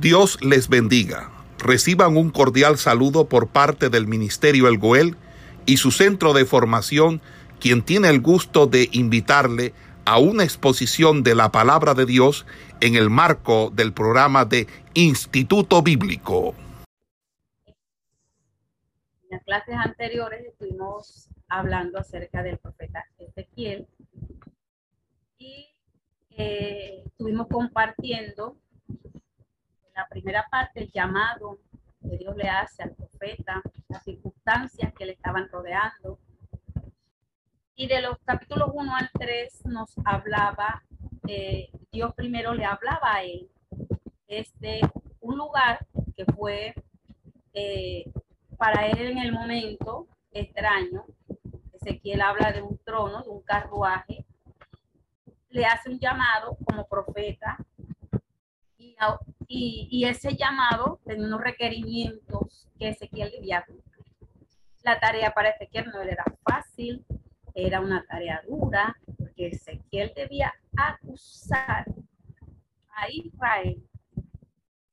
Dios les bendiga. Reciban un cordial saludo por parte del Ministerio El Goel y su centro de formación, quien tiene el gusto de invitarle a una exposición de la palabra de Dios en el marco del programa de Instituto Bíblico. En las clases anteriores estuvimos hablando acerca del profeta Ezequiel y eh, estuvimos compartiendo la primera parte, el llamado que Dios le hace al profeta, las circunstancias que le estaban rodeando. Y de los capítulos 1 al 3 nos hablaba, eh, Dios primero le hablaba a él desde un lugar que fue eh, para él en el momento extraño. Ezequiel habla de un trono, de un carruaje. Le hace un llamado como profeta y y, ese llamado tenía unos requerimientos que Ezequiel debía cumplir. La tarea para Ezequiel no era fácil, era una tarea dura, porque Ezequiel debía acusar a Israel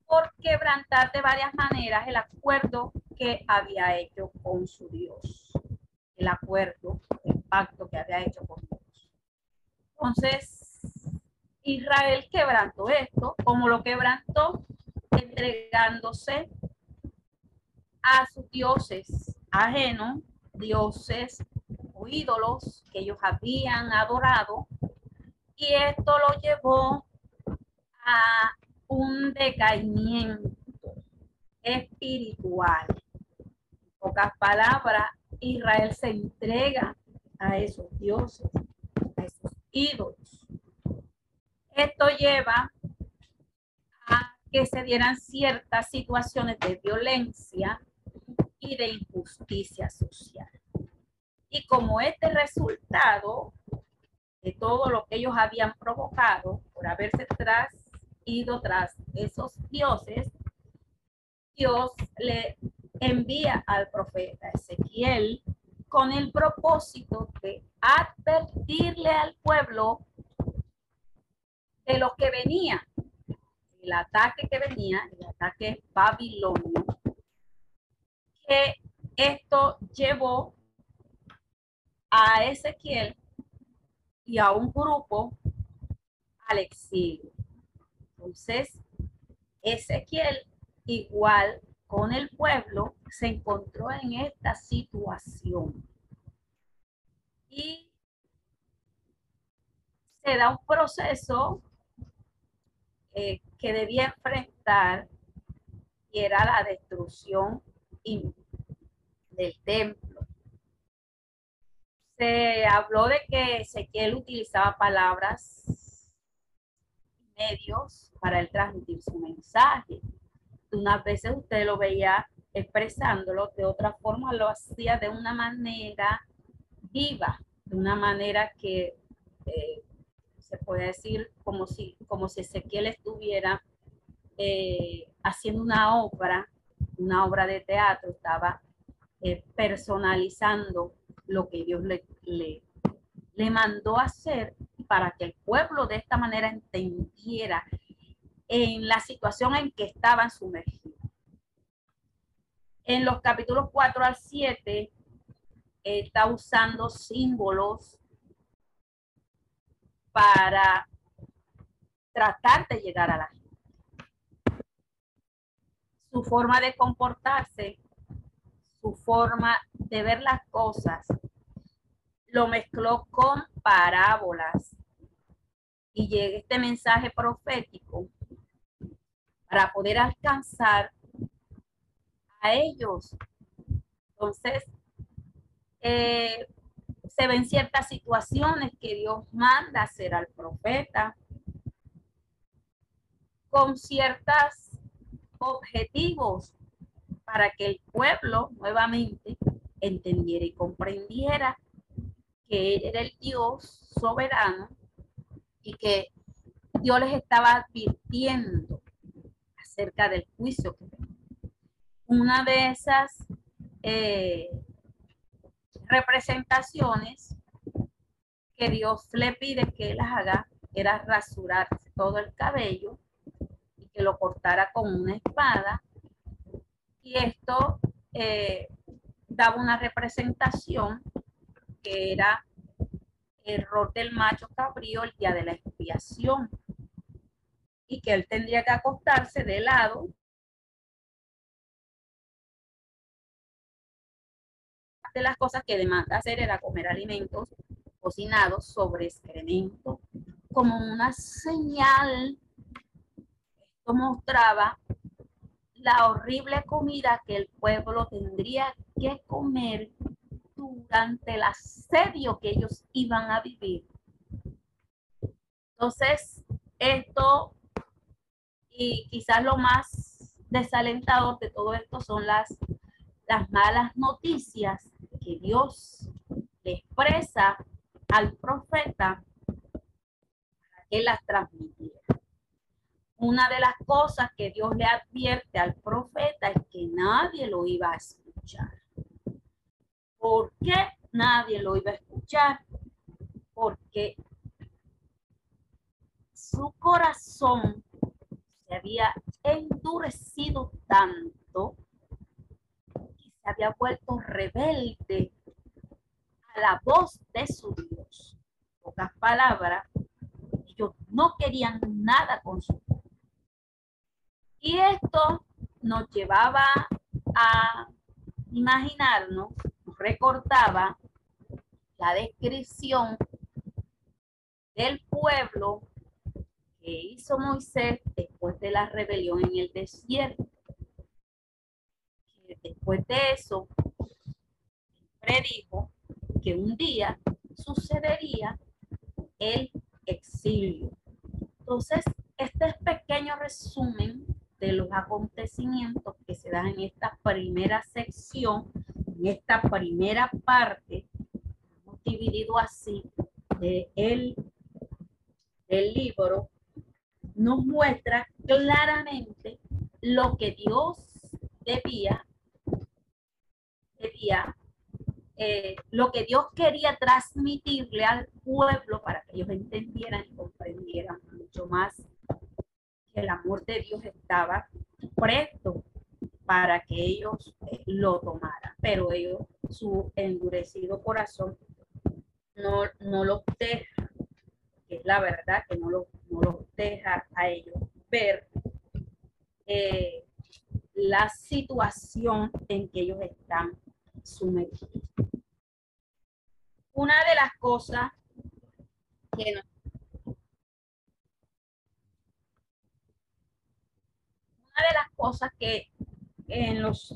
por quebrantar de varias maneras el acuerdo que había hecho con su Dios, el acuerdo, el pacto que había hecho con Dios. Entonces, Israel quebrantó esto, como lo quebrantó entregándose a sus dioses ajenos, dioses o ídolos que ellos habían adorado, y esto lo llevó a un decaimiento espiritual. En pocas palabras, Israel se entrega a esos dioses, a esos ídolos. Esto lleva a que se dieran ciertas situaciones de violencia y de injusticia social. Y como este resultado de todo lo que ellos habían provocado por haberse tras, ido tras esos dioses, Dios le envía al profeta Ezequiel con el propósito de advertirle al pueblo de lo que venía, el ataque que venía, el ataque babilonio, que esto llevó a Ezequiel y a un grupo al exilio. Entonces, Ezequiel, igual con el pueblo, se encontró en esta situación. Y se da un proceso eh, que debía enfrentar y era la destrucción del templo. Se habló de que Ezequiel utilizaba palabras y medios para él transmitir su mensaje. Unas veces usted lo veía expresándolo, de otra forma lo hacía de una manera viva, de una manera que eh, se puede decir como si, como si Ezequiel estuviera eh, haciendo una obra, una obra de teatro, estaba eh, personalizando lo que Dios le, le, le mandó hacer para que el pueblo de esta manera entendiera en la situación en que estaban sumergidos. En los capítulos 4 al 7 está usando símbolos para tratar de llegar a la gente. Su forma de comportarse, su forma de ver las cosas, lo mezcló con parábolas y llega este mensaje profético para poder alcanzar a ellos. Entonces, eh, se ven ciertas situaciones que Dios manda hacer al profeta con ciertos objetivos para que el pueblo nuevamente entendiera y comprendiera que él era el Dios soberano y que Dios les estaba advirtiendo acerca del juicio que Una de esas eh, representaciones que Dios le pide que él haga era rasurarse todo el cabello y que lo cortara con una espada. Y esto eh, daba una representación que era el rol del macho cabrío el día de la expiación y que él tendría que acostarse de lado de las cosas que demanda hacer era comer alimentos cocinados sobre excremento como una señal. Esto mostraba la horrible comida que el pueblo tendría que comer durante el asedio que ellos iban a vivir. Entonces, esto y quizás lo más desalentador de todo esto son las, las malas noticias que Dios le expresa al profeta para que las transmitiera. Una de las cosas que Dios le advierte al profeta es que nadie lo iba a escuchar. ¿Por qué nadie lo iba a escuchar? Porque su corazón se había endurecido tanto había vuelto rebelde a la voz de su Dios. pocas palabras, ellos no querían nada con su. Y esto nos llevaba a imaginarnos, nos recortaba la descripción del pueblo que hizo Moisés después de la rebelión en el desierto. Después de eso, predijo que un día sucedería el exilio. Entonces, este es pequeño resumen de los acontecimientos que se dan en esta primera sección, en esta primera parte, dividido así de el, del libro nos muestra claramente lo que Dios debía, eh, lo que Dios quería transmitirle al pueblo para que ellos entendieran y comprendieran mucho más que el amor de Dios estaba presto para que ellos eh, lo tomaran. Pero ellos, su endurecido corazón, no, no los deja, que es la verdad, que no lo no los deja a ellos ver eh, la situación en que ellos están sumergidos. Una de las cosas que una de las cosas que en los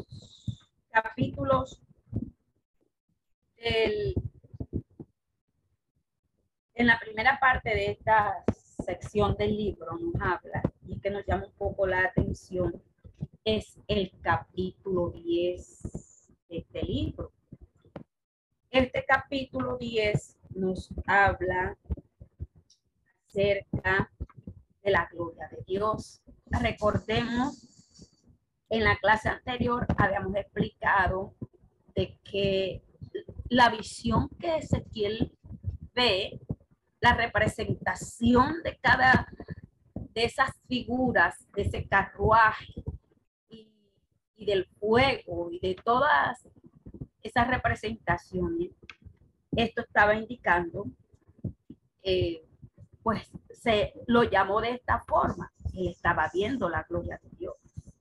capítulos del, en la primera parte de estas sección del libro nos habla y que nos llama un poco la atención es el capítulo 10 de este libro. Este capítulo 10 nos habla acerca de la gloria de Dios. Recordemos, en la clase anterior habíamos explicado de que la visión que Ezequiel ve la representación de cada de esas figuras, de ese carruaje y, del fuego y de todas esas representaciones, esto estaba indicando, eh, pues se lo llamó de esta forma. Él estaba viendo la gloria de Dios.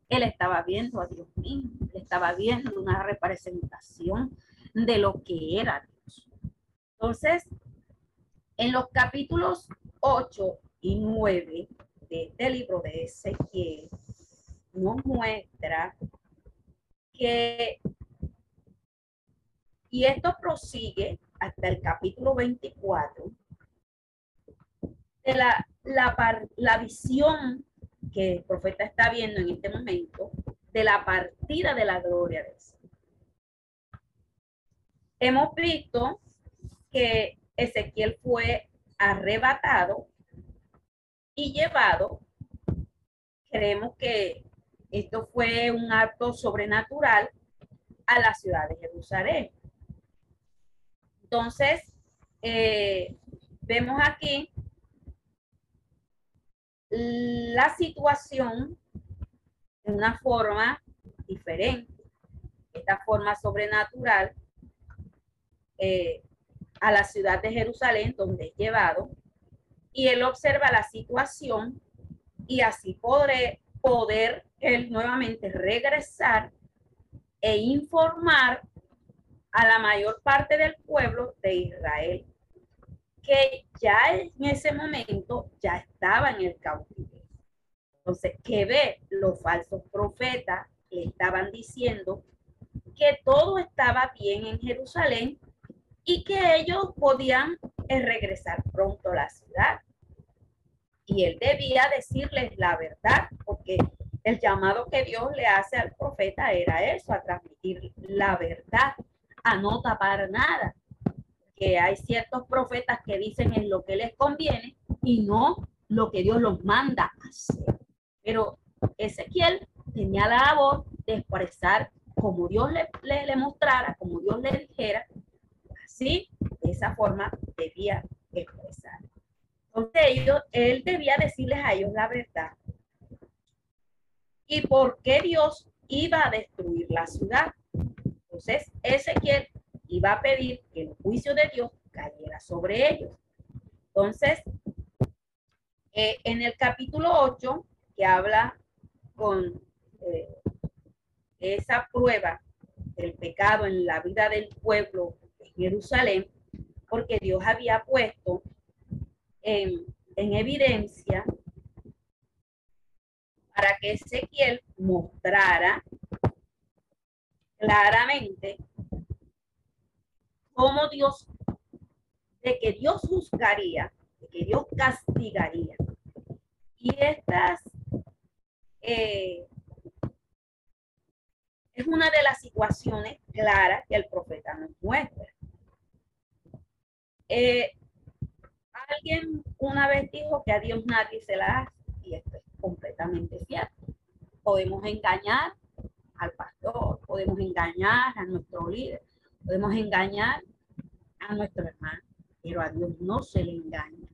Él estaba viendo a Dios mismo. Él estaba viendo una representación de lo que era Dios. Entonces, en los capítulos 8 y 9 de este libro de Ezequiel, nos muestra que, y esto prosigue hasta el capítulo 24, de la, la, la visión que el profeta está viendo en este momento de la partida de la gloria de Dios. Hemos visto que Ezequiel fue arrebatado y llevado. Creemos que esto fue un acto sobrenatural a la ciudad de Jerusalén. Entonces, eh, vemos aquí la situación de una forma diferente. Esta forma sobrenatural eh, a la ciudad de Jerusalén, donde es llevado, y él observa la situación y así podré poder él nuevamente regresar e informar a la mayor parte del pueblo de Israel que ya en ese momento ya estaba en el cautiverio. Entonces, que ve los falsos profetas le estaban diciendo que todo estaba bien en Jerusalén y que ellos podían eh, regresar pronto a la ciudad. Y él debía decirles la verdad, porque el llamado que Dios le hace al profeta era eso, a transmitir la verdad, a no tapar nada. Que hay ciertos profetas que dicen en lo que les conviene y no lo que Dios los manda hacer. Pero Ezequiel tenía la labor de expresar como Dios le, le, mostrara, como Dios le dijera, así, de esa forma debía expresar. Entonces ellos, él debía decirles a ellos la verdad y por qué Dios iba a destruir la ciudad. Entonces, Ezequiel iba a pedir que el juicio de Dios cayera sobre ellos. Entonces, eh, en el capítulo 8, que habla con eh, esa prueba del pecado en la vida del pueblo de Jerusalén, porque Dios había puesto en, en evidencia para que Ezequiel mostrara claramente cómo Dios, de que Dios juzgaría, de que Dios castigaría. Y estas eh, es una de las situaciones claras que el profeta nos muestra. Eh, alguien una vez dijo que a Dios nadie se la hace, y esto completamente cierto. Podemos engañar al pastor, podemos engañar a nuestro líder, podemos engañar a nuestro hermano, pero a Dios no se le engaña.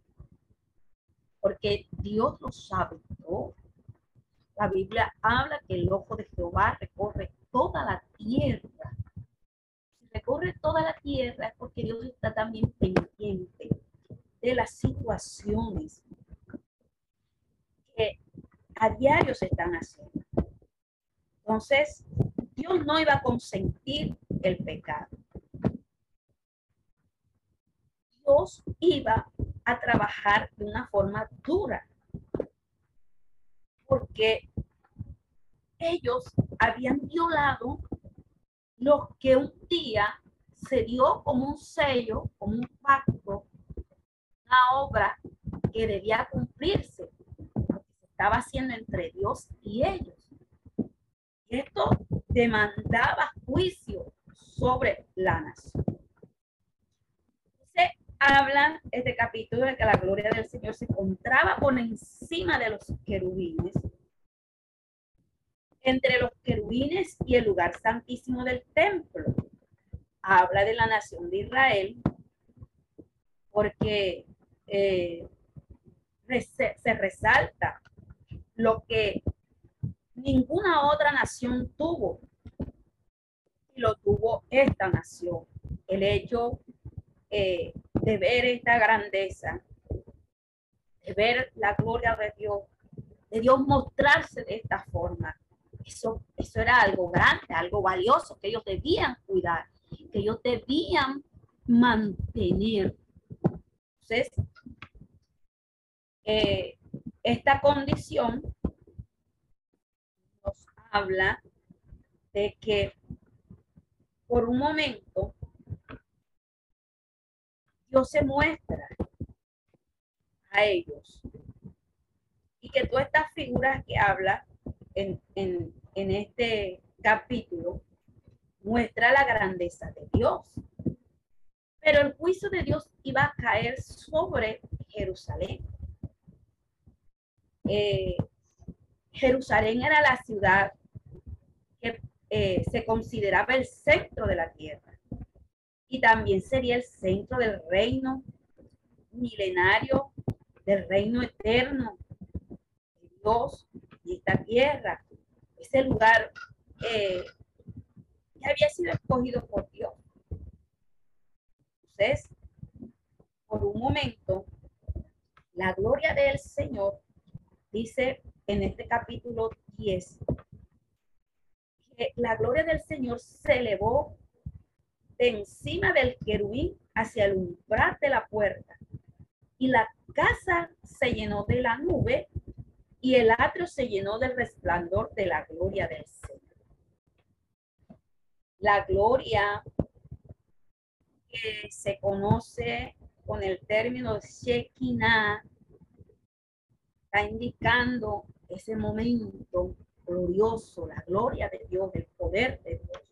Porque Dios lo sabe todo. La Biblia habla que el ojo de Jehová recorre toda la tierra. Si recorre toda la tierra es porque Dios está también pendiente de las situaciones que a diario se están haciendo. Entonces, Dios no iba a consentir el pecado. Dios iba a trabajar de una forma dura, porque ellos habían violado lo que un día se dio como un sello, como un pacto, una obra que debía cumplirse estaba haciendo entre Dios y ellos. Esto demandaba juicio sobre la nación. Se habla este capítulo de que la gloria del Señor se encontraba por encima de los querubines, entre los querubines y el lugar santísimo del templo. Habla de la nación de Israel, porque eh, se resalta lo que ninguna otra nación tuvo. Y lo tuvo esta nación. El hecho eh, de ver esta grandeza, de ver la gloria de Dios, de Dios mostrarse de esta forma. Eso, eso era algo grande, algo valioso que ellos debían cuidar, que ellos debían mantener. Entonces, eh, esta condición habla de que por un momento Dios se muestra a ellos y que todas estas figuras que habla en, en este capítulo muestra la grandeza de Dios. Pero el juicio de Dios iba a caer sobre Jerusalén. Eh, Jerusalén era la ciudad que eh, se consideraba el centro de la tierra y también sería el centro del reino milenario, del reino eterno Dios y esta tierra, ese lugar eh, que había sido escogido por Dios. Entonces, por un momento, la gloria del Señor dice en este capítulo 10 la gloria del Señor se elevó de encima del querubín hacia el umbral de la puerta y la casa se llenó de la nube y el atrio se llenó del resplandor de la gloria del Señor. La gloria que se conoce con el término Shekinah está indicando ese momento glorioso, la gloria de Dios, el poder de Dios.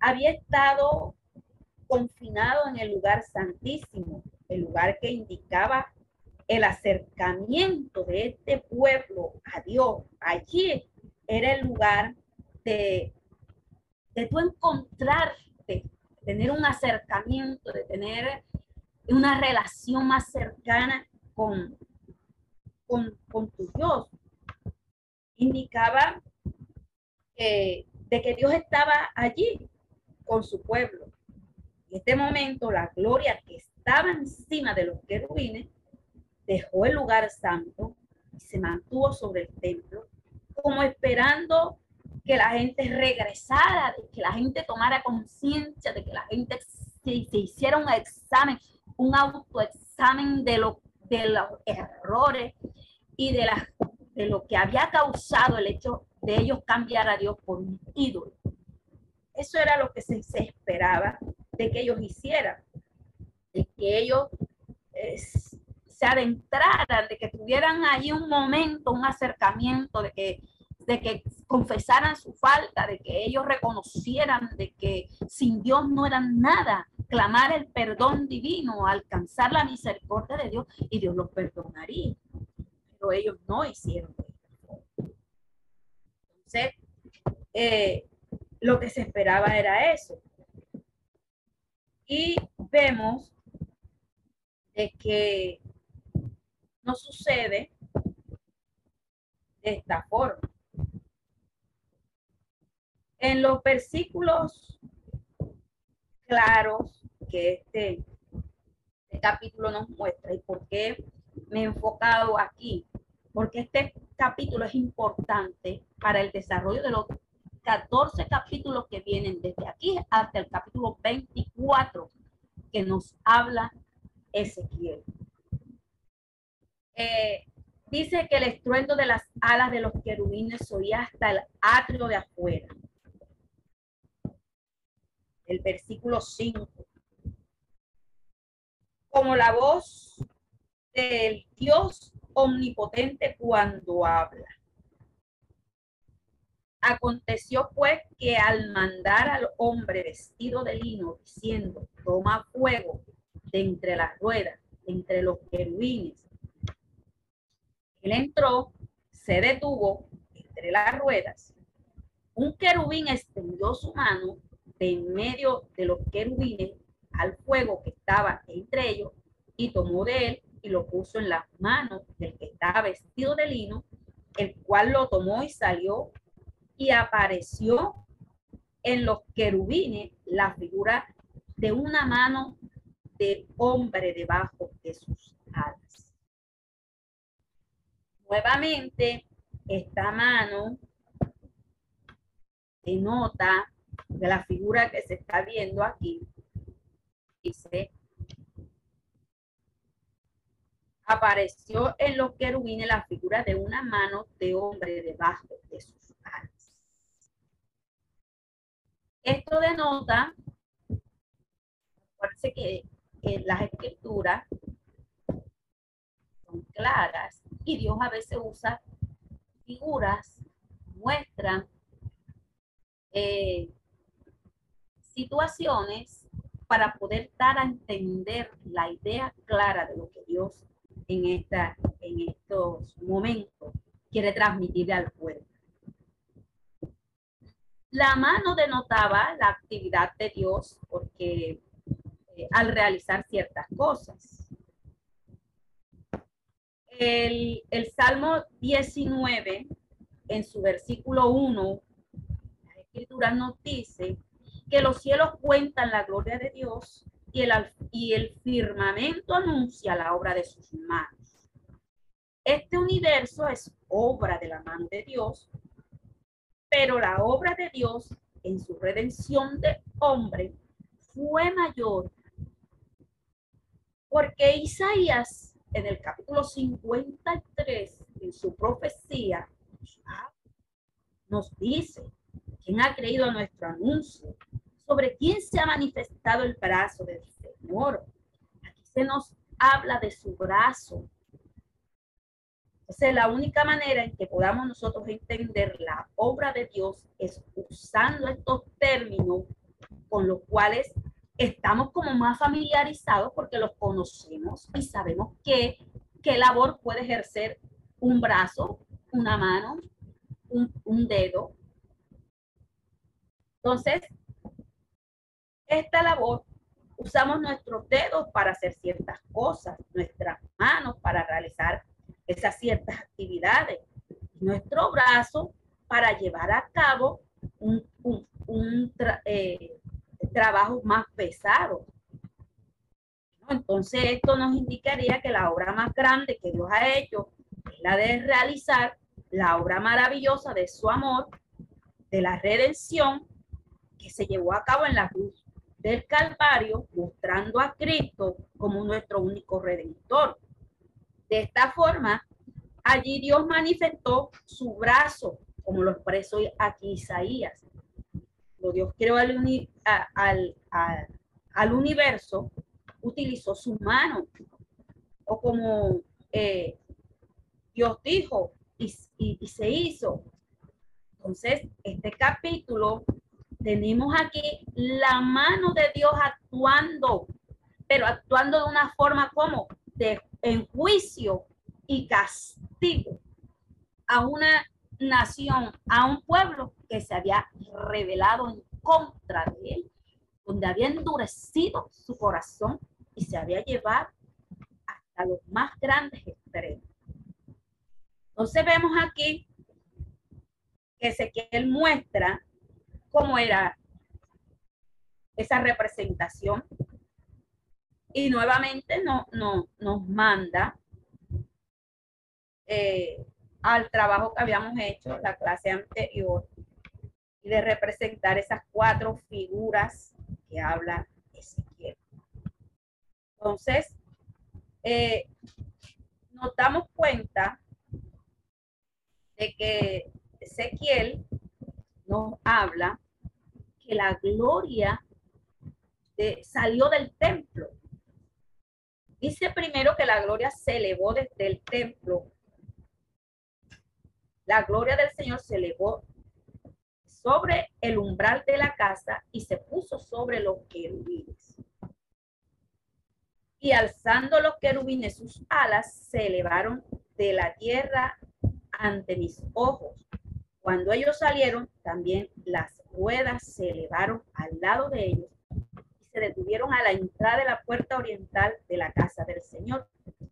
Había estado confinado en el lugar santísimo, el lugar que indicaba el acercamiento de este pueblo a Dios. Allí era el lugar de, de tú encontrarte, tener un acercamiento, de tener una relación más cercana con, con, con tu Dios. Indicaba de que Dios estaba allí con su pueblo. En este momento, la gloria que estaba encima de los querubines dejó el lugar santo y se mantuvo sobre el templo, como esperando que la gente regresara, que la gente tomara conciencia, de que la gente se, hiciera un examen, un autoexamen de, de los errores y de, la, de lo que había causado el hecho de ellos cambiar a Dios por un ídolo. Eso era lo que se, esperaba de que ellos hicieran, de que ellos se adentraran, de que tuvieran ahí un momento, un acercamiento, de que, de que confesaran su falta, de que ellos reconocieran de que sin Dios no eran nada, clamar el perdón divino, alcanzar la misericordia de Dios y Dios los perdonaría. Ellos no hicieron Entonces, eh, lo que se esperaba era eso. Y vemos de que no sucede de esta forma. En los versículos claros que este, este, capítulo nos muestra y por qué me he enfocado aquí, porque este capítulo es importante para el desarrollo de los 14 capítulos que vienen desde aquí hasta el capítulo 24 que nos habla Ezequiel. Eh, dice que el estruendo de las alas de los querubines oía hasta el atrio de afuera. El versículo 5. Como la voz del Dios omnipotente cuando habla. Aconteció pues que al mandar al hombre vestido de lino diciendo, toma fuego de entre las ruedas, entre los querubines, él entró, se detuvo entre las ruedas. Un querubín extendió su mano de en medio de los querubines al fuego que estaba entre ellos y tomó de él y lo puso en las manos del que estaba vestido de lino, el cual lo tomó y salió y apareció en los querubines la figura de una mano de hombre debajo de sus alas. Nuevamente, esta mano denota de la figura que se está viendo aquí. Dice, apareció en los querubines la figura de una mano de hombre debajo de sus alas. Esto denota, parece que las escrituras son claras y Dios a veces usa figuras, muestran eh, situaciones para poder dar a entender la idea clara de lo que Dios en, esta, en estos momentos quiere transmitir al pueblo. La mano denotaba la actividad de Dios porque eh, al realizar ciertas cosas. El, el Salmo 19, en su versículo 1, la escritura nos dice que los cielos cuentan la gloria de Dios y el, firmamento anuncia la obra de sus manos. Este universo es obra de la mano de Dios, pero la obra de Dios en su redención de hombre fue mayor porque Isaías en el capítulo 53 en su profecía nos dice quién ha creído a nuestro anuncio, sobre quién se ha manifestado el brazo del Señor. Aquí se nos habla de su brazo. Entonces, la única manera en que podamos nosotros entender la obra de Dios es usando estos términos con los cuales estamos como más familiarizados porque los conocemos y sabemos qué, qué labor puede ejercer un brazo, una mano, un, un dedo. Entonces, esta labor usamos nuestros dedos para hacer ciertas cosas, nuestras manos para realizar esas ciertas actividades, nuestro brazo para llevar a cabo un, eh, trabajos más pesados. Entonces, esto nos indicaría que la obra más grande que Dios ha hecho es la de realizar la obra maravillosa de su amor, de la redención que se llevó a cabo en la cruz del Calvario, mostrando a Cristo como nuestro único redentor. De esta forma, allí Dios manifestó su brazo, como lo expresó aquí Isaías, Dios creó al, al, universo, utilizó su mano. O como eh, Dios dijo y, se hizo. Entonces, este capítulo tenemos aquí la mano de Dios actuando, pero actuando de una forma como de en juicio y castigo a una nación, a un pueblo que se había revelado en contra de él, donde había endurecido su corazón y se había llevado hasta los más grandes extremos. Entonces vemos aquí que él muestra cómo era esa representación y nuevamente no, no, nos manda eh, al trabajo que habíamos hecho la clase anterior y de representar esas cuatro figuras que habla Ezequiel. Entonces, eh, nos damos cuenta de que Ezequiel nos habla que la gloria de, salió del templo. Dice primero que la gloria se elevó desde el templo la gloria del Señor se elevó sobre el umbral de la casa y se puso sobre los querubines. Y alzando los querubines sus alas, se elevaron de la tierra ante mis ojos. Cuando ellos salieron, también las ruedas se elevaron al lado de ellos y se detuvieron a la entrada de la puerta oriental de la casa del Señor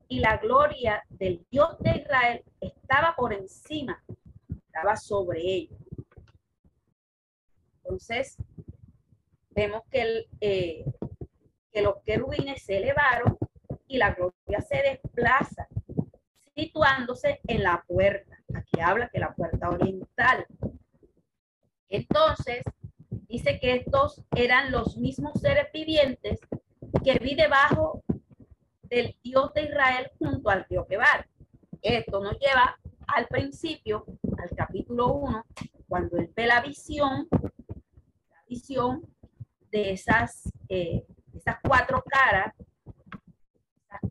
y la gloria del Dios de Israel estaba por encima, estaba sobre ellos. Entonces, vemos que, el, eh, los querubines se elevaron y la gloria se desplaza, situándose en la puerta. Aquí habla que la puerta oriental. Entonces, dice que estos eran los mismos seres vivientes que vi debajo del Dios de Israel junto al río Quebar. Esto nos lleva al principio, al capítulo 1, cuando él ve la visión, la visión de esas, eh, esas cuatro caras,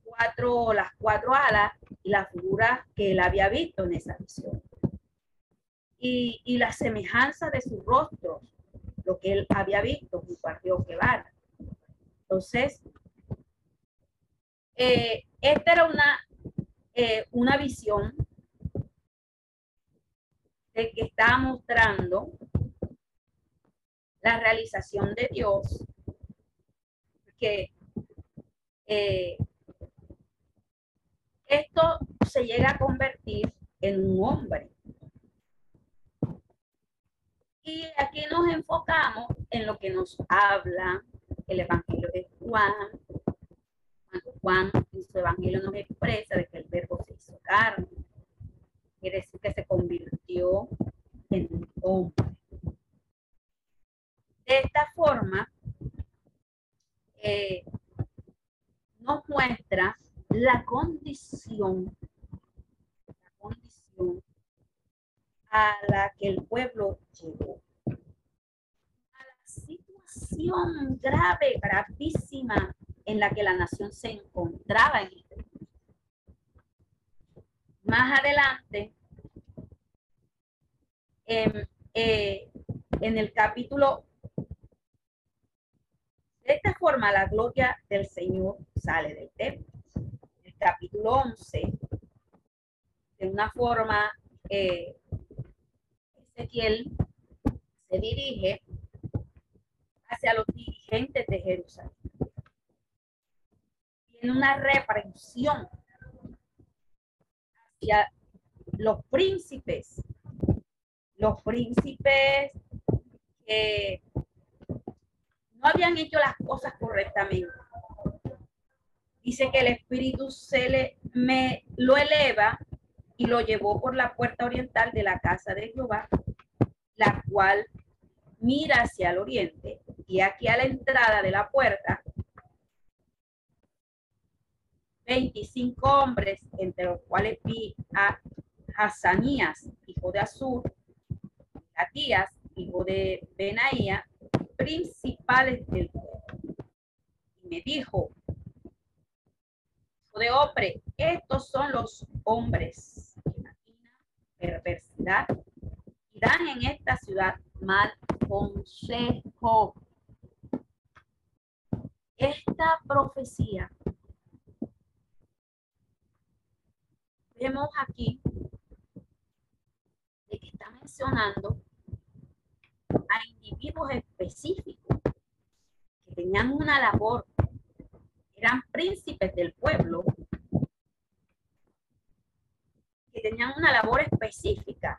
cuatro, las cuatro alas y la figura que él había visto en esa visión. Y, la semejanza de sus rostros, lo que él había visto río Quebar. Entonces, eh, esta era una, eh, una visión de que está mostrando la realización de Dios, que eh, esto se llega a convertir en un hombre. Y aquí nos enfocamos en lo que nos habla el Evangelio de Juan. Juan en su Evangelio nos expresa de que el verbo se hizo carne. Quiere decir que se convirtió en un hombre. De esta forma, eh, nos muestra la condición, la condición a la que el pueblo llegó. A la situación grave, gravísima en la que la nación se encontraba en este Más adelante, en, eh, en el capítulo de esta forma, la gloria del Señor sale del templo. Capítulo 11, de una forma, eh, Ezequiel se dirige hacia los dirigentes de Jerusalén. Tiene una reprensión hacia los príncipes, los príncipes que no habían hecho las cosas correctamente. Dice que el espíritu se le me lo eleva y lo llevó por la puerta oriental de la casa de Jehová, la cual mira hacia el oriente y aquí a la entrada de la puerta 25 hombres, entre los cuales vi a Hazanías, hijo de Azur, Atías, hijo de Benaía, principales del pueblo. Y me dijo, de hombre, estos son los hombres perversidad y dan en esta ciudad mal consejo. Esta profecía vemos aquí de que está mencionando a individuos específicos que tenían una labor, eran príncipes del pueblo, que tenían una labor específica,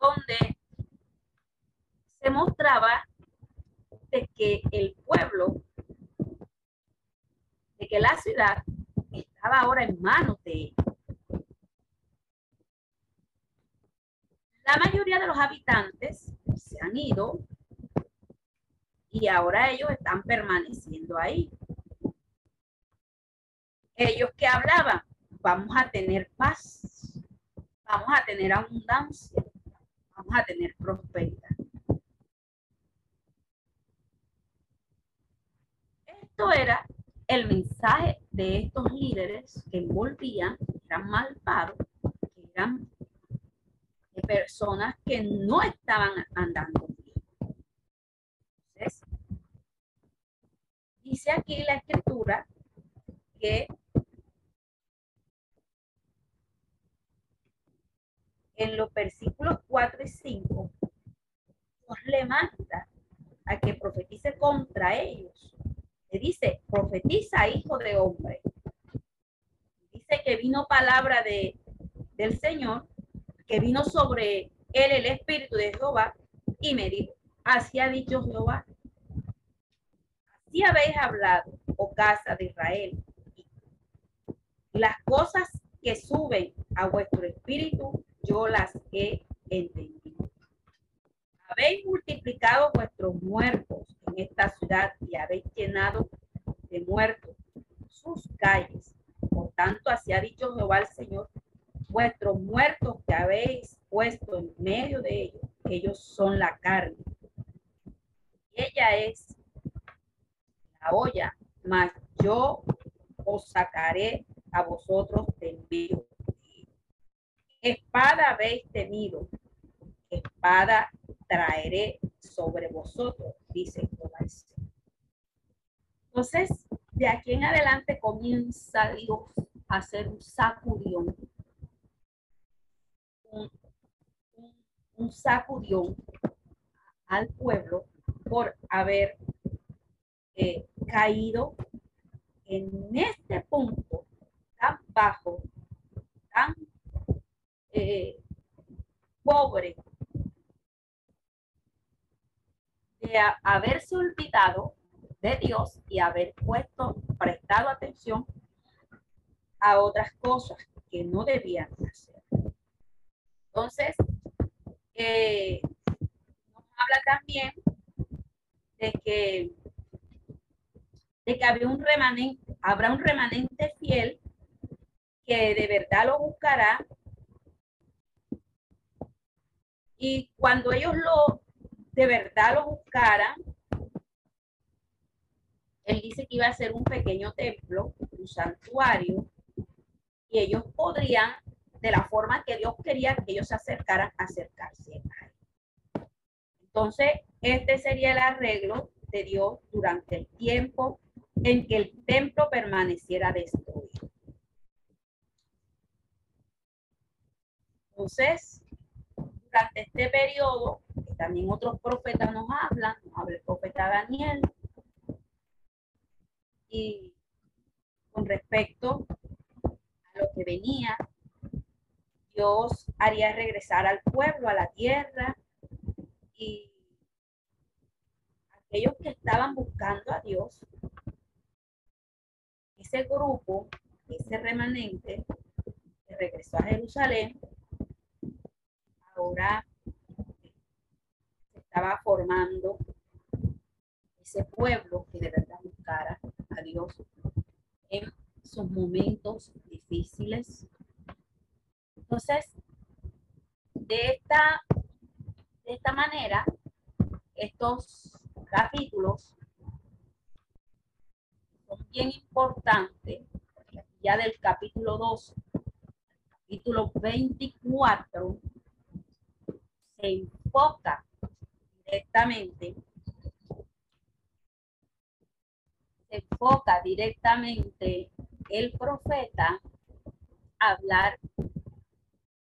donde se mostraba de que el pueblo, de que la ciudad estaba ahora en manos de ellos. La mayoría de los habitantes se han ido y ahora ellos están permaneciendo ahí. Ellos que hablaban, vamos a tener paz, vamos a tener abundancia, vamos a tener prosperidad. Esto era el mensaje de estos líderes que envolvían, eran malvados, que eran personas que no estaban andando. Dice aquí la escritura que en los versículos 4 y 5, Dios le manda a que profetice contra ellos. Le dice, profetiza, hijo de hombre. Dice que vino palabra de, del Señor que vino sobre él el Espíritu de Jehová y me dijo, así ha dicho Jehová, así habéis hablado, oh casa de Israel, las cosas que suben a vuestro espíritu, yo las he entendido. Habéis multiplicado vuestros muertos en esta ciudad y habéis llenado de muertos sus calles. Por tanto, así ha dicho Jehová el Señor, vuestros muertos que habéis puesto en medio de ellos, ellos son la carne. Ella es la olla, mas yo os sacaré a vosotros del medio. Espada habéis tenido, espada traeré sobre vosotros, dice Jehová. Entonces, de aquí en adelante comienza Dios a hacer un sacudión un, sacudión al pueblo por haber eh, caído en este punto tan bajo, tan eh, pobre, de haberse olvidado de Dios y haber puesto, prestado atención a otras cosas que no debían hacer. Entonces, eh, nos habla también de que, de que había un remanente, habrá un remanente fiel que de verdad lo buscará. Y cuando ellos lo de verdad lo buscaran, él dice que iba a ser un pequeño templo, un santuario, y ellos podrían, de la forma que Dios quería que ellos se acercaran, acercarse a él. Entonces, este sería el arreglo de Dios durante el tiempo en que el templo permaneciera destruido. Entonces, durante este periodo, también otros profetas nos hablan, nos habla el profeta Daniel, y con respecto a lo que venía, Dios haría regresar al pueblo, a la tierra, y aquellos que estaban buscando a Dios, ese grupo, ese remanente que regresó a Jerusalén, ahora estaba formando ese pueblo que de verdad buscara a Dios en sus momentos difíciles. Entonces, de esta, de esta manera, estos capítulos son bien importantes, ya del capítulo 2 capítulo 24 se enfoca directamente, se enfoca directamente el profeta a hablar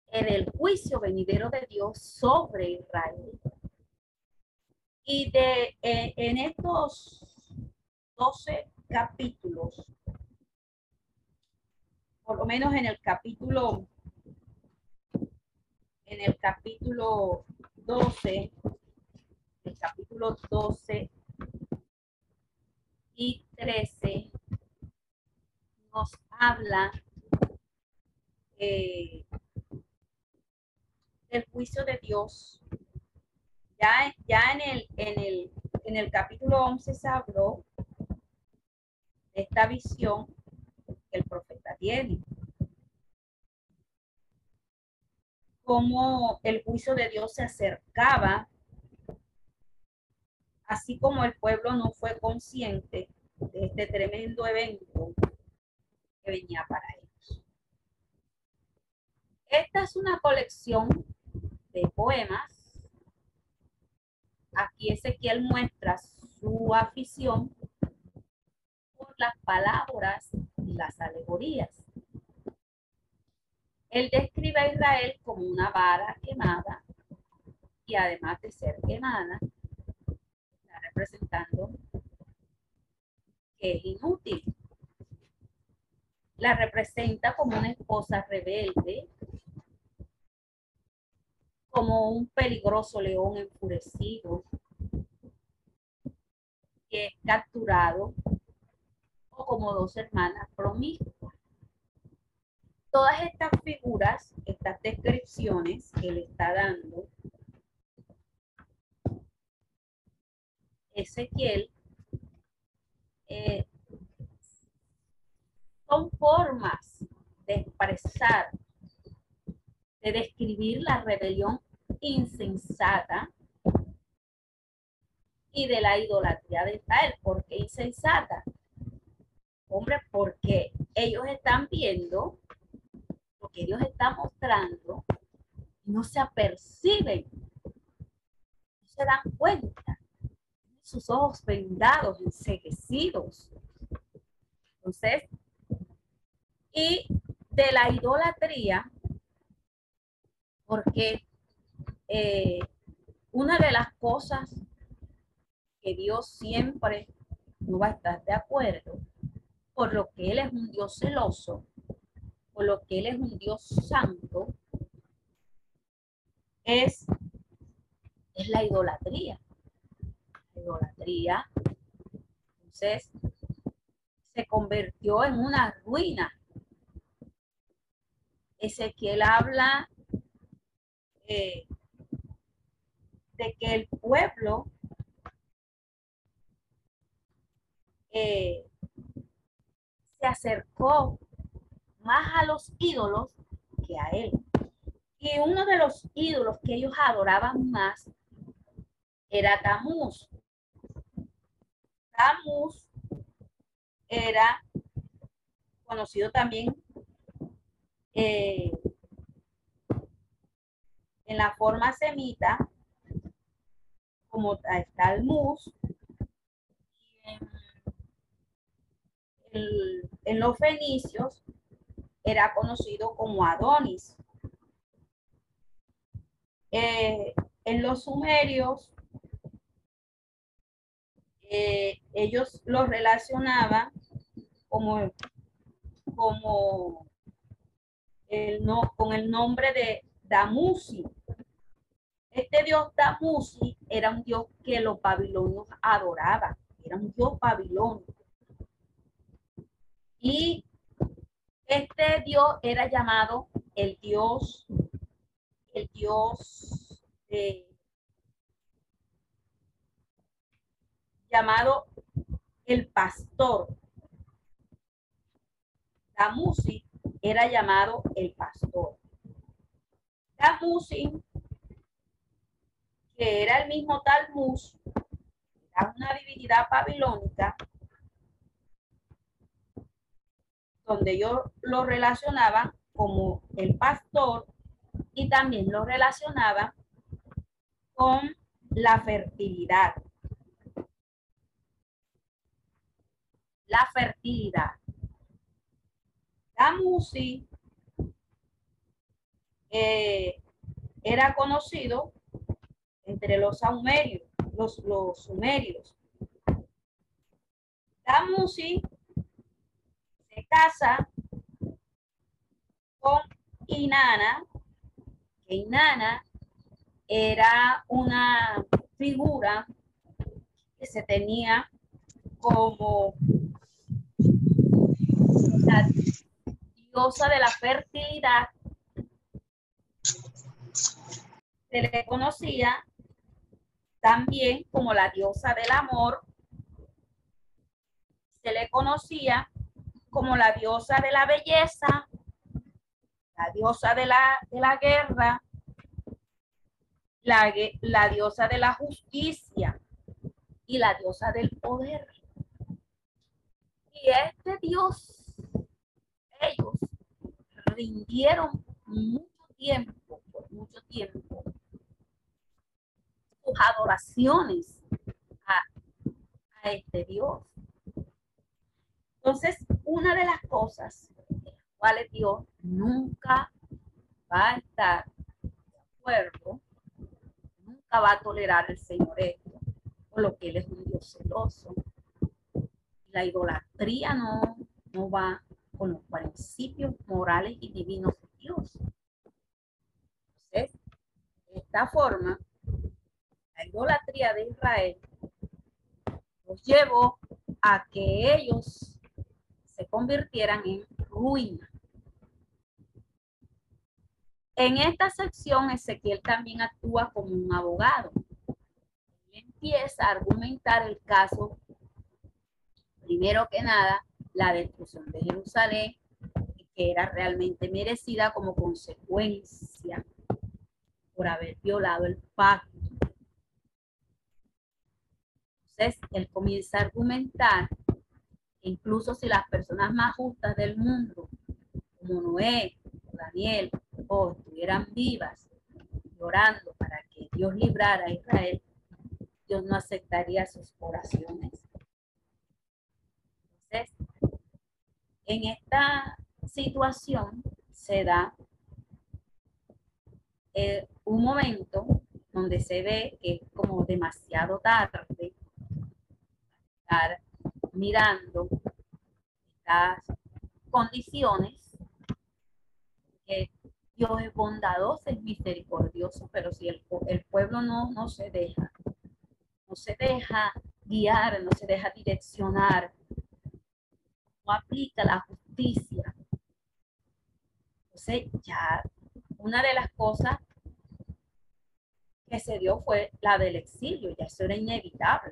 en el juicio venidero de Dios sobre Israel. Y de eh, en estos 12 capítulos, por lo menos en el capítulo en el capítulo 12, el capítulo 12 y 13 nos habla eh, del juicio de Dios. Ya, en, el, en, el, en el capítulo 11 se habló de esta visión que el profeta tiene. cómo el juicio de Dios se acercaba, así como el pueblo no fue consciente de este tremendo evento que venía para ellos. Esta es una colección de poemas. Aquí Ezequiel muestra su afición por las palabras y las alegorías. Él describe a Israel como una vara quemada y además de ser quemada, está representando que es inútil. La representa como una esposa rebelde, como un peligroso león enfurecido que es capturado o como dos hermanas promiscuas. Todas estas figuras, estas descripciones que le está dando Ezequiel, eh, son formas de expresar, de describir la rebelión insensata y de la idolatría de Israel. ¿Por qué insensata? Hombre, porque ellos están viendo que Dios está mostrando no se aperciben, no se dan cuenta. Sus ojos vendados, enseguecidos. Entonces, y de la idolatría, porque eh, una de las cosas que Dios siempre no va a estar de acuerdo por lo que Él es un Dios celoso, por lo que Él es un Dios santo, es, es la idolatría. La idolatría, entonces, se convirtió en una ruina. Ezequiel habla de que el pueblo eh, se acercó más a los ídolos que a él. Y uno de los ídolos que ellos adoraban más era Tamuz. Tamuz era conocido también eh, en la forma semita como está el mus. En, los fenicios era conocido como Adonis. Eh, en los sumerios, eh, ellos lo relacionaban como, como el no, con el nombre de Damusi. Este dios Damusi era un dios que los babilonios adoraban, era un dios babilonio. Y este dios era llamado el dios, el dios llamado el pastor. Damusi era llamado el pastor. Damusi, que era el mismo Talmuz, era una divinidad babilónica, donde yo lo relacionaba como el pastor y también lo relacionaba con la fertilidad. La fertilidad. Tamusi eh, era conocido entre los sumerios, los, los sumerios. Tamusi se casa con Inanna, que Inanna era una figura que se tenía como diosa de la fertilidad, se le conocía también como la diosa del amor, se le conocía como la diosa de la belleza, la diosa de la, de la guerra, la, la diosa de la justicia y la diosa del poder. Y este dios ellos rindieron mucho tiempo, por mucho tiempo, sus adoraciones a, este Dios. Entonces, una de las cosas de las cuales Dios nunca va a estar de acuerdo, nunca va a tolerar el Señor esto, por lo que Él es un Dios celoso. La idolatría no, no va con los principios morales y divinos de Dios. Entonces, de esta forma, la idolatría de Israel los llevó a que ellos se convirtieran en ruina. En esta sección, Ezequiel también actúa como un abogado. Él empieza a argumentar el caso, primero que nada, la destrucción de Jerusalén, que era realmente merecida como consecuencia por haber violado el pacto. Entonces, él comienza a argumentar incluso si las personas más justas del mundo, como Noé, Daniel, o estuvieran vivas, llorando para que Dios librara a Israel, Dios no aceptaría sus oraciones. Entonces, en esta situación se da eh, un momento donde se ve que es como demasiado tarde estar mirando, las condiciones que Dios es bondadoso, es misericordioso, pero si el, el pueblo no, no se deja, no se deja guiar, no se deja direccionar, no aplica la justicia. Entonces ya una de las cosas que se dio fue la del exilio, ya eso era inevitable.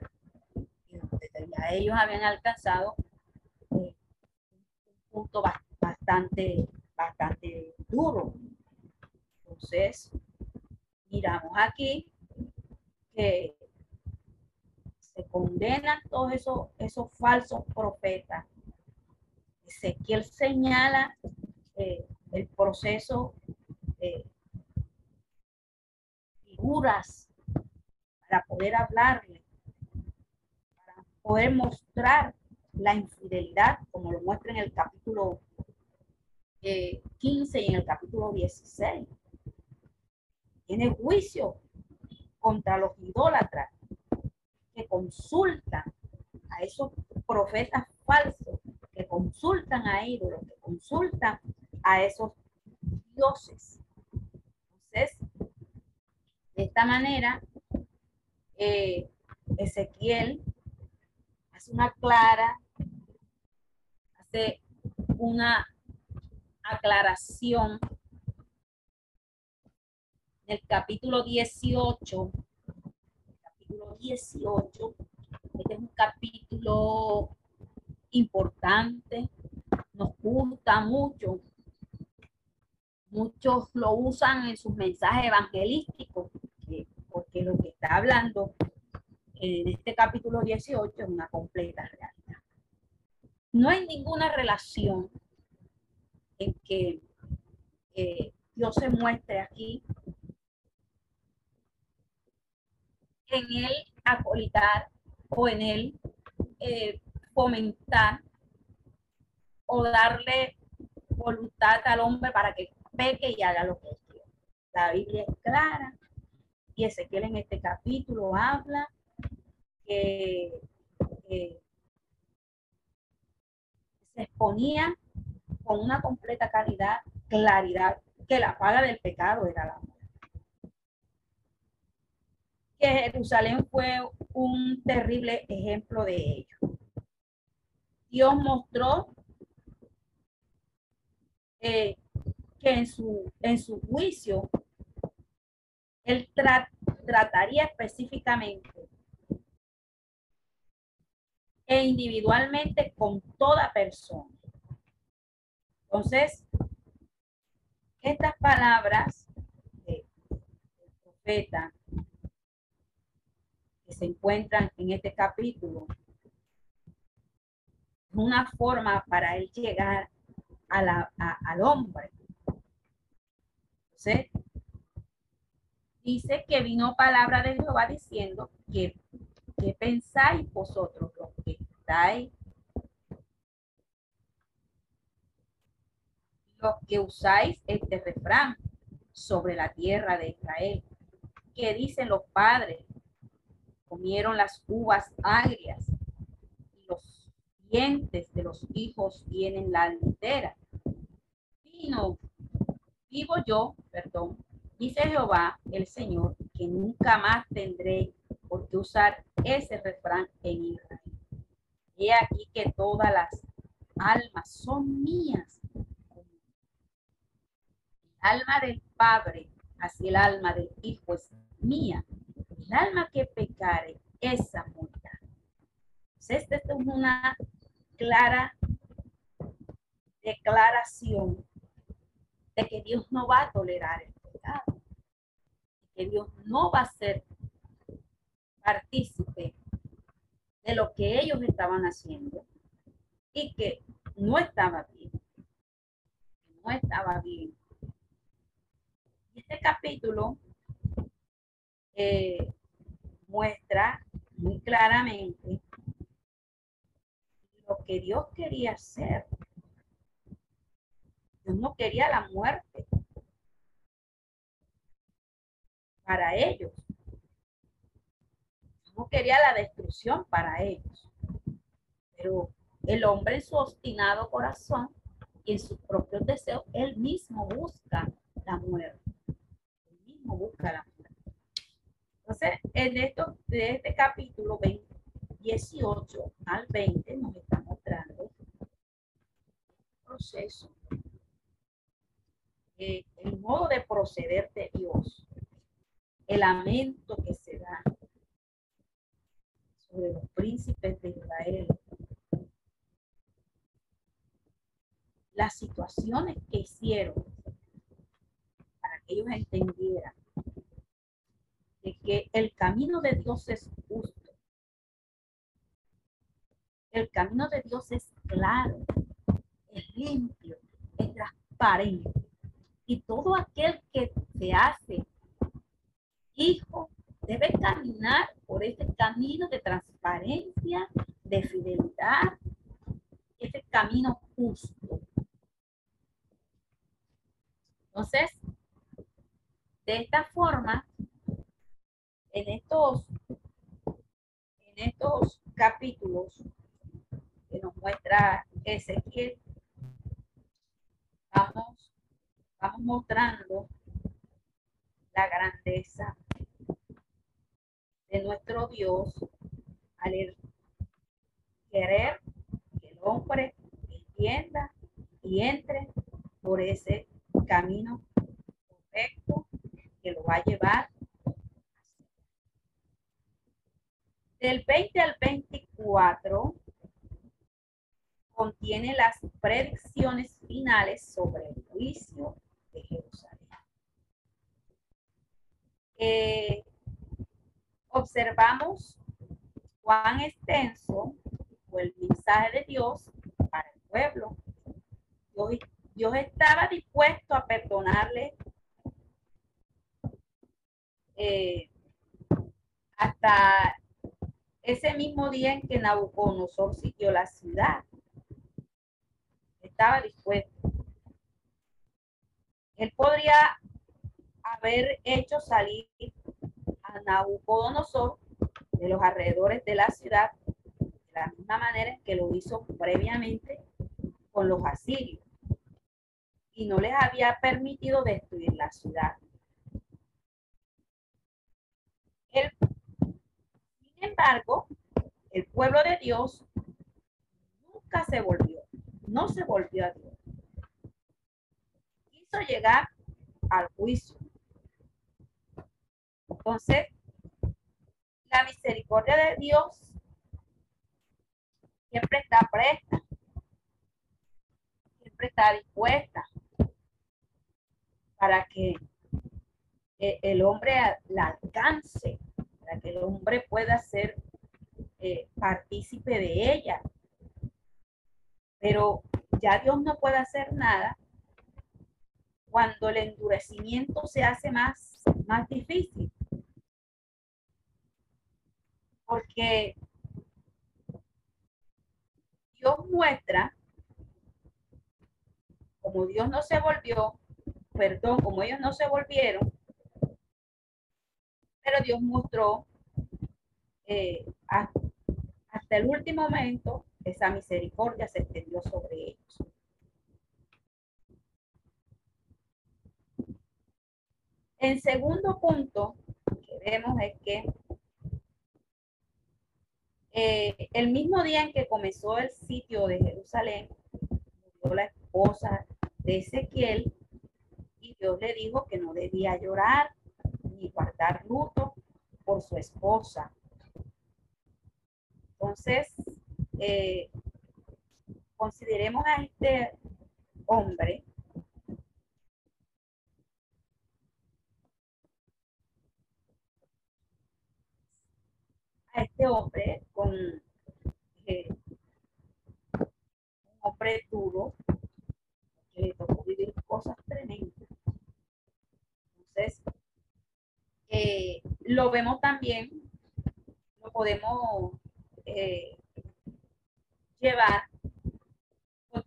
Ellos habían alcanzado eh, un punto bastante, bastante duro. Entonces, miramos aquí que se condenan todos esos, esos falsos profetas. Ezequiel señala eh, el proceso de figuras para poder hablarle, poder mostrar la infidelidad, como lo muestra en el capítulo 15 eh, y en el capítulo 16. Tiene juicio contra los idólatras que consultan a esos profetas falsos, que consultan a ídolos, que consultan a esos dioses. Entonces, de esta manera, eh, Ezequiel hace una clara, hace una aclaración el capítulo 18, capítulo 18, este es un capítulo importante, nos gusta mucho. Muchos lo usan en sus mensajes evangelísticos, porque lo que está hablando en este capítulo 18 es una completa realidad. No hay ninguna relación en que eh, Dios se muestre aquí en él acolitar o en él eh, fomentar o darle voluntad al hombre para que peque y haga lo que quiere. La Biblia es clara y Ezequiel en este capítulo habla que se exponía con una completa claridad, que la paga del pecado era la que Jerusalén fue un terrible ejemplo de ello. Dios mostró eh, que en su, en su juicio él trataría específicamente e individualmente con toda persona. Entonces, estas palabras del profeta se encuentran en este capítulo es una forma para él llegar a la, al hombre. dice que vino palabra de Jehová diciendo que, que pensáis vosotros los que estáis, los que usáis este refrán sobre la tierra de Israel, que dicen los padres, comieron las uvas agrias y los dientes de los hijos tienen la altera. Vino, vivo yo, perdón, dice Jehová el Señor, que nunca más tendré por qué usar ese refrán en Israel. He aquí que todas las almas son mías. El alma del Padre, así el alma del Hijo es mía el alma que pecare, esa multa. esta es una clara declaración de que Dios no va a tolerar el pecado, que Dios no va a ser partícipe de lo que ellos estaban haciendo y que no estaba bien. No estaba bien. Este capítulo eh, muestra muy claramente lo que Dios quería hacer. Dios no quería la muerte para ellos. no quería la destrucción para ellos. Pero el hombre en su obstinado corazón y en sus propios deseos, él mismo busca la muerte. Él mismo busca la muerte. Entonces, en esto, de este capítulo 18 al 20 nos está mostrando el proceso, eh, el modo de proceder de Dios, el lamento que se da sobre los príncipes de Israel, las situaciones que hicieron para que ellos entendieran de que el camino de Dios es justo. El camino de Dios es claro, es limpio, es transparente. Y todo aquel que se hace hijo debe caminar por ese camino de transparencia, de fidelidad, ese camino justo. Entonces, de esta forma, en estos, en estos capítulos que nos muestra Ezequiel, vamos, vamos mostrando la grandeza de nuestro Dios al querer que el hombre entienda y entre por ese camino correcto que lo va a llevar Del 20 al 24 contiene las predicciones finales sobre el juicio de Jerusalén. Eh, observamos cuán extenso fue el mensaje de Dios para el pueblo. Dios, Dios estaba dispuesto a perdonarle eh, hasta ese mismo día en que Nabucodonosor siguió la ciudad. Estaba dispuesto. Él podría haber hecho salir Nabucodonosor de los alrededores de la ciudad de la misma manera que lo hizo previamente con los asirios y no les había permitido destruir la ciudad. Él sin embargo, el pueblo de Dios nunca se volvió, no se volvió a Dios. Quiso llegar al juicio. Entonces, la misericordia de Dios siempre está presta, siempre está dispuesta para que el hombre la alcance que el hombre pueda ser eh, partícipe de ella. Pero ya Dios no puede hacer nada cuando el endurecimiento se hace más, más difícil. Porque Dios muestra, como Dios no se volvió, perdón, como ellos no se volvieron, pero Dios mostró eh, hasta el último momento esa misericordia se extendió sobre ellos. El segundo punto que vemos es que eh, el mismo día en que comenzó el sitio de Jerusalén, murió la esposa de Ezequiel y Dios le dijo que no debía llorar y guardar luto por su esposa. Entonces, eh, consideremos a este hombre a este hombre con eh, un hombre duro que le tocó vivir cosas tremendas. Entonces, eh, lo vemos también, lo podemos eh, llevar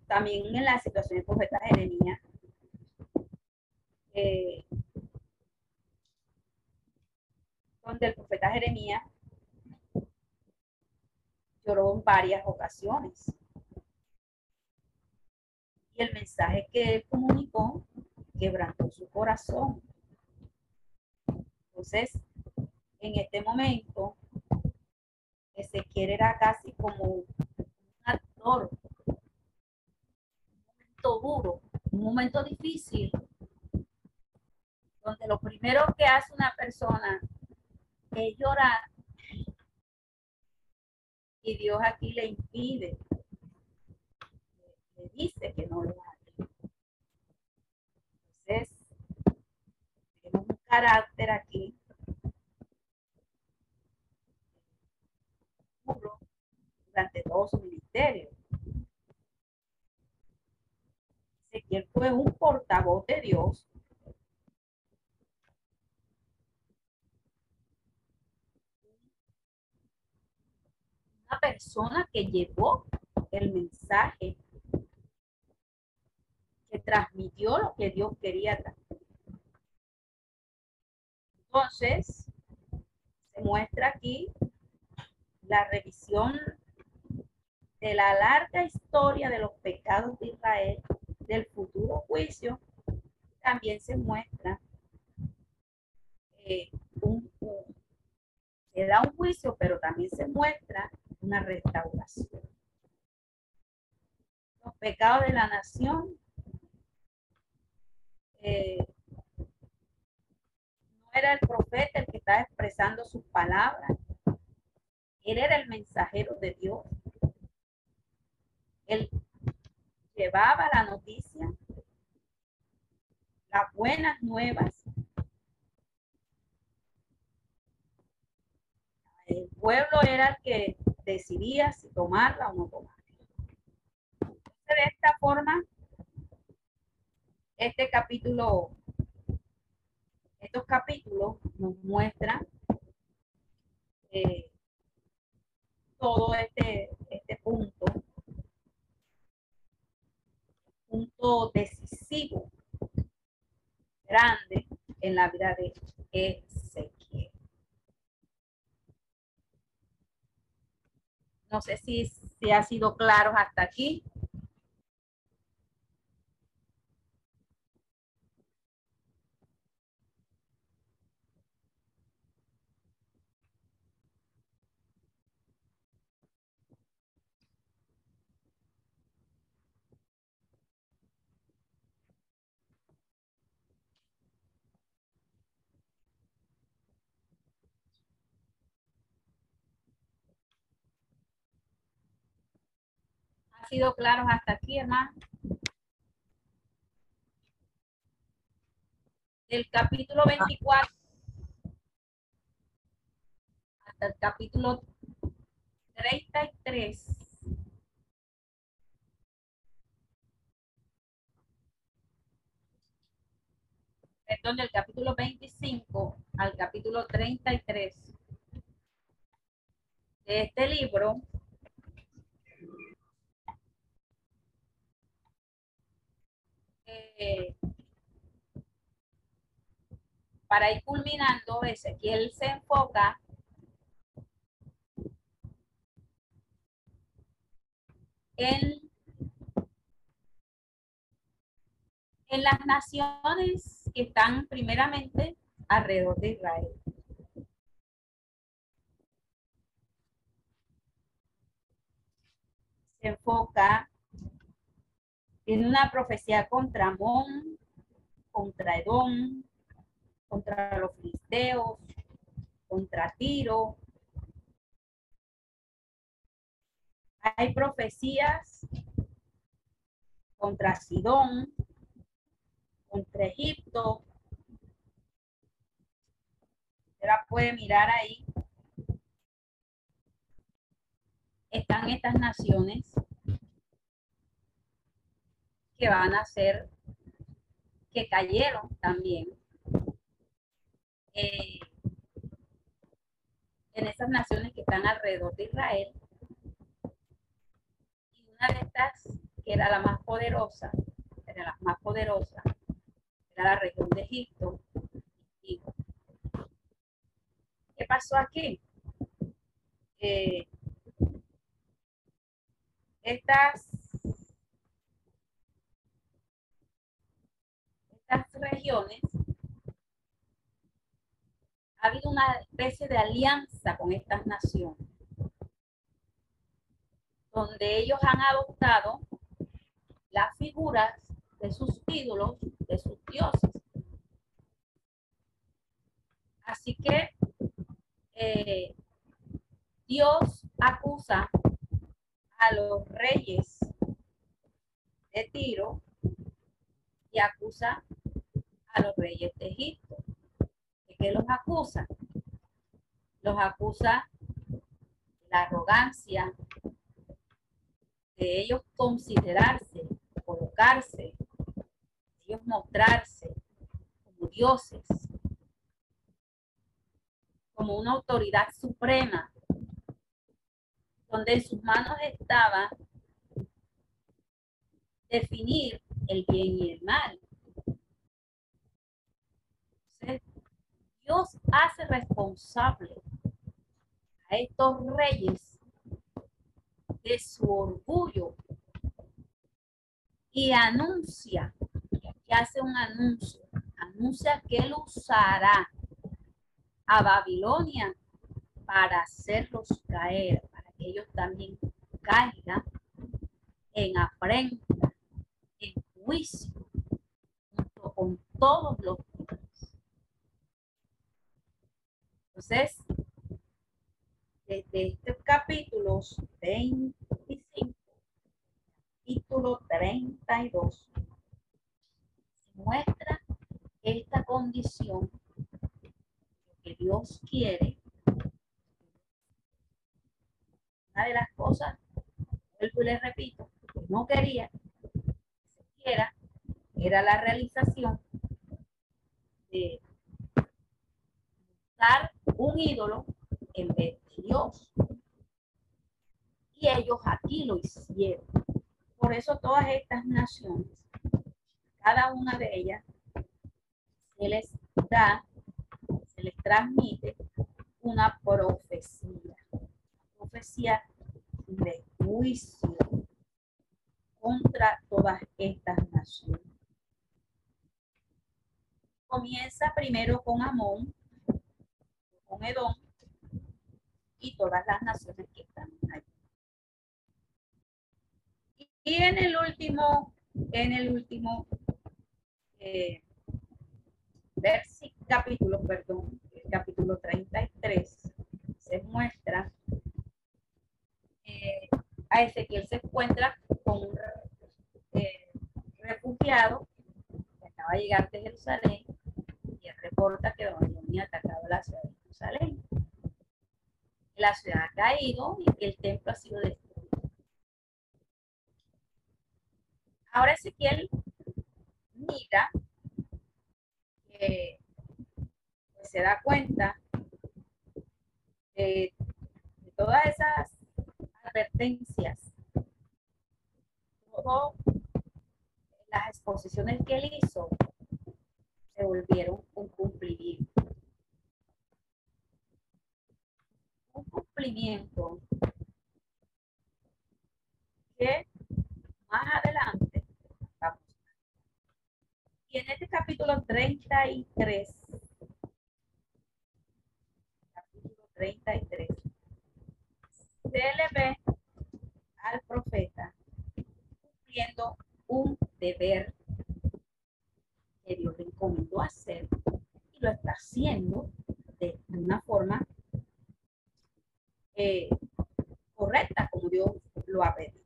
también en la situación del profeta Jeremías. Eh, donde el profeta Jeremías en varias ocasiones Y el mensaje que él comunicó quebrantó su corazón. Entonces, en este momento, Ezequiel era casi como un actor, un momento duro, un momento difícil, donde lo primero que hace una persona es llorar y Dios aquí le impide, le dice que no lo haga. Entonces, tenemos un carácter aquí durante todo su ministerio. Ezequiel fue un portavoz de Dios persona que llevó el mensaje, que transmitió lo que Dios quería. Entonces, se muestra aquí la revisión de la larga historia de los pecados de Israel, del futuro juicio, también se muestra eh, da un juicio, pero también se muestra una restauración. Los pecados de la nación eh, no era el profeta el que estaba expresando sus palabras, él era el mensajero de Dios. Él llevaba la noticia, las buenas nuevas el pueblo era el que decidía si tomarla o no tomarla. de esta forma, este capítulo, estos capítulos nos muestran eh, todo este, este punto, punto decisivo, grande en la vida de. No sé si, si ha sido claro hasta aquí. Sido claros hasta aquí, hermano? Del capítulo 24 hasta el capítulo 33. Perdón, del capítulo 25 al capítulo 33 de este libro Eh, para ir culminando, Ezequiel se enfoca en, en las naciones que están primeramente alrededor de Israel. Se enfoca tiene una profecía contra Mon, contra Edom, contra los filisteos, contra Tiro. Hay profecías contra Sidón, contra Egipto. Ahora puede mirar ahí. Están estas naciones que van a ser, que cayeron también eh, en esas naciones que están alrededor de Israel. Y una de estas, que era la más poderosa, era la más poderosa, era la región de Egipto. ¿Qué pasó aquí? Eh, estas estas regiones ha habido una especie de alianza con estas naciones, donde ellos han adoptado las figuras de sus ídolos, de sus dioses. Así que eh, Dios acusa a los reyes de Tiro y acusa a los reyes de Egipto. ¿De qué los acusa? Los acusa la arrogancia, de ellos considerarse, colocarse, ellos mostrarse como dioses, como una autoridad suprema, donde en sus manos estaba definir el bien y el mal. Dios hace responsable estos reyes de su orgullo y anuncia, que hace un anuncio, anuncia que él usará a Babilonia para hacerlos caer, para que ellos también caigan en afrenta, en juicio, junto con todos los demás. Entonces, desde estos capítulos 25, capítulo 32, se muestra esta condición que Dios quiere. Una de las cosas, vuelvo y les repito, que no quería que se quiera, era la realización de usar un ídolo en vez de Dios. Y ellos aquí lo hicieron. Por eso todas estas naciones, cada una de ellas, se les da les transmite una profecía, una profecía de juicio contra todas estas naciones. Comienza primero con Amón, con Edom y todas las naciones que están ahí. Y en el último, en el último eh, versículo, capítulo, perdón, el capítulo 33, se muestra eh, a Ezequiel se encuentra con un eh, refugiado que acaba de llegar de Jerusalén y reporta que Babilonia ha atacado la ciudad de Jerusalén. La ciudad ha caído y que el templo ha sido destruido. Ahora Ezequiel mira que se da cuenta de, todas esas advertencias, todas las exposiciones que él hizo se volvieron un cumplimiento. Un cumplimiento que más adelante. Y en este capítulo 33 33. Se le ve al profeta cumpliendo un deber que Dios le encomendó hacer y lo está haciendo de una forma eh, correcta como Dios lo ha pedido.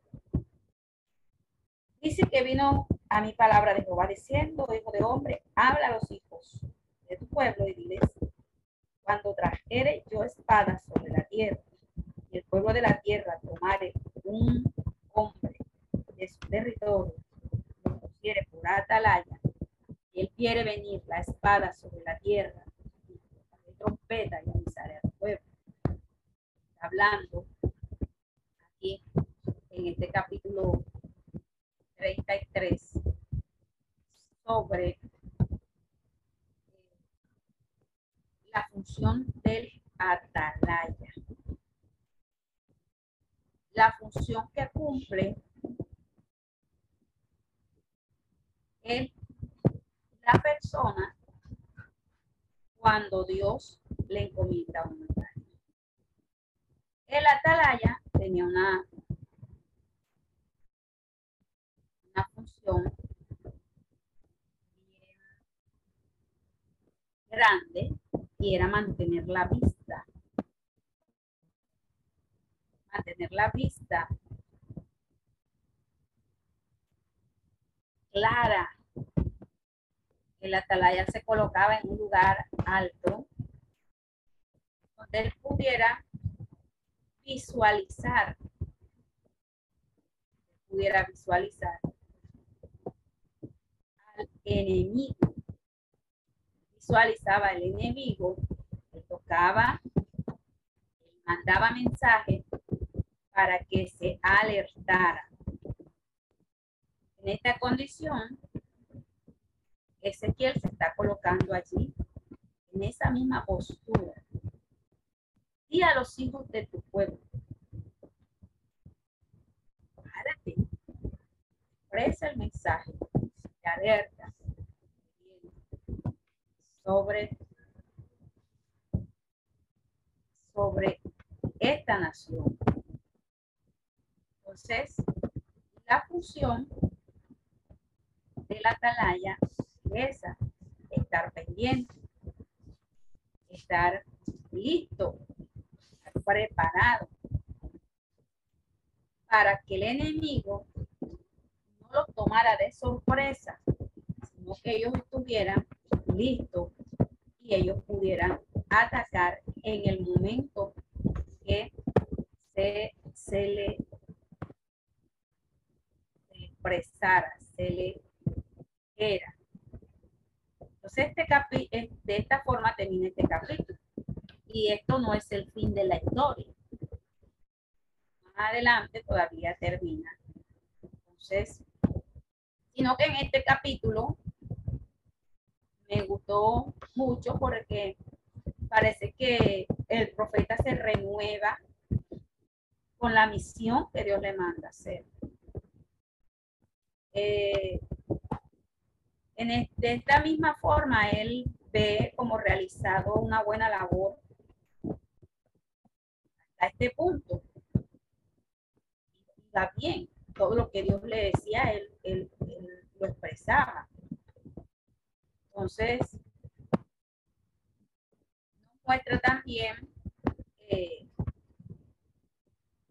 Dice que vino a mi palabra de Jehová diciendo, hijo de hombre, habla a los hijos de tu pueblo y diles, cuando trajere yo espada sobre la tierra, y el pueblo de la tierra tomare un hombre de su territorio, lo pusiere por atalaya, y él quiere venir la espada sobre la tierra, y trompeta y avisaré al pueblo. hablando aquí en este capítulo 33 sobre la función del atalaya. La función que cumple el la persona cuando Dios le encomienda una tarea. El atalaya tenía una, una función grande y era mantener la vista. Mantener la vista clara. El atalaya se colocaba en un lugar alto donde él pudiera visualizar, pudiera visualizar al enemigo visualizaba el enemigo, le tocaba, mandaba mensajes para que se alertara. En esta condición, Ezequiel se está colocando allí, en esa misma postura. Y a los hijos de tu pueblo, párate, expresa el mensaje, te alerta, sobre, sobre esta nación. Entonces, la función de la atalaya es esa, estar pendiente, estar listo, estar preparado para que el enemigo no lo tomara de sorpresa, sino que ellos estuvieran listos y ellos pudieran atacar en el momento que se, se le expresara, se le era. Entonces, este capi de esta forma termina este capítulo. Y esto no es el fin de la historia. Más adelante todavía termina. Entonces, sino que en este capítulo me gustó mucho porque parece que el profeta se renueva con la misión que Dios le manda hacer. Eh, en de esta misma forma, él ve como realizado una buena labor hasta este punto. Y va bien. Todo lo que Dios le decía, él, él lo expresaba. Entonces, nos muestra también eh,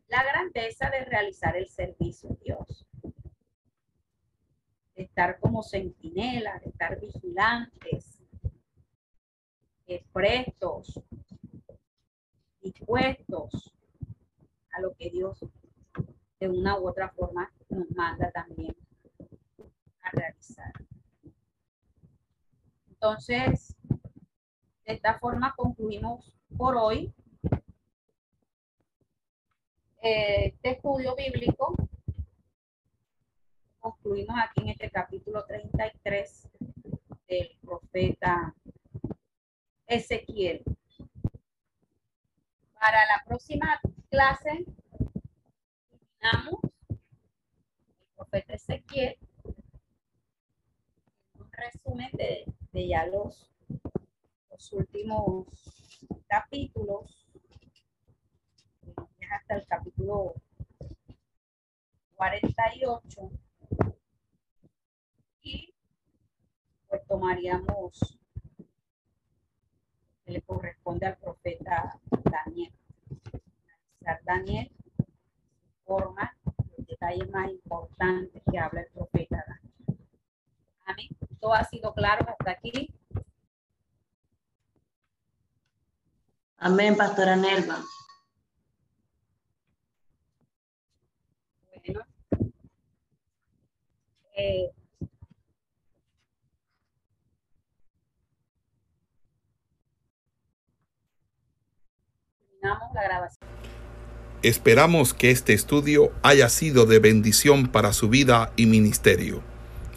la grandeza de realizar el servicio a Dios. De estar como centinela, de estar vigilantes, prestos, dispuestos a lo que Dios de una u otra forma nos manda también a realizar. Entonces, de esta forma concluimos por hoy eh, este estudio bíblico. Concluimos aquí en este capítulo 33 del profeta Ezequiel. Para la próxima clase, terminamos el profeta Ezequiel. Un resumen de de ya los, los últimos capítulos, hasta el capítulo 48, y pues tomaríamos que le corresponde al profeta Daniel. Daniel forma el detalle más importante que habla el profeta Daniel. Amén ha sido claro hasta aquí? Amén, pastora Nelva. Bueno. Eh, terminamos la grabación. Esperamos que este estudio haya sido de bendición para su vida y ministerio.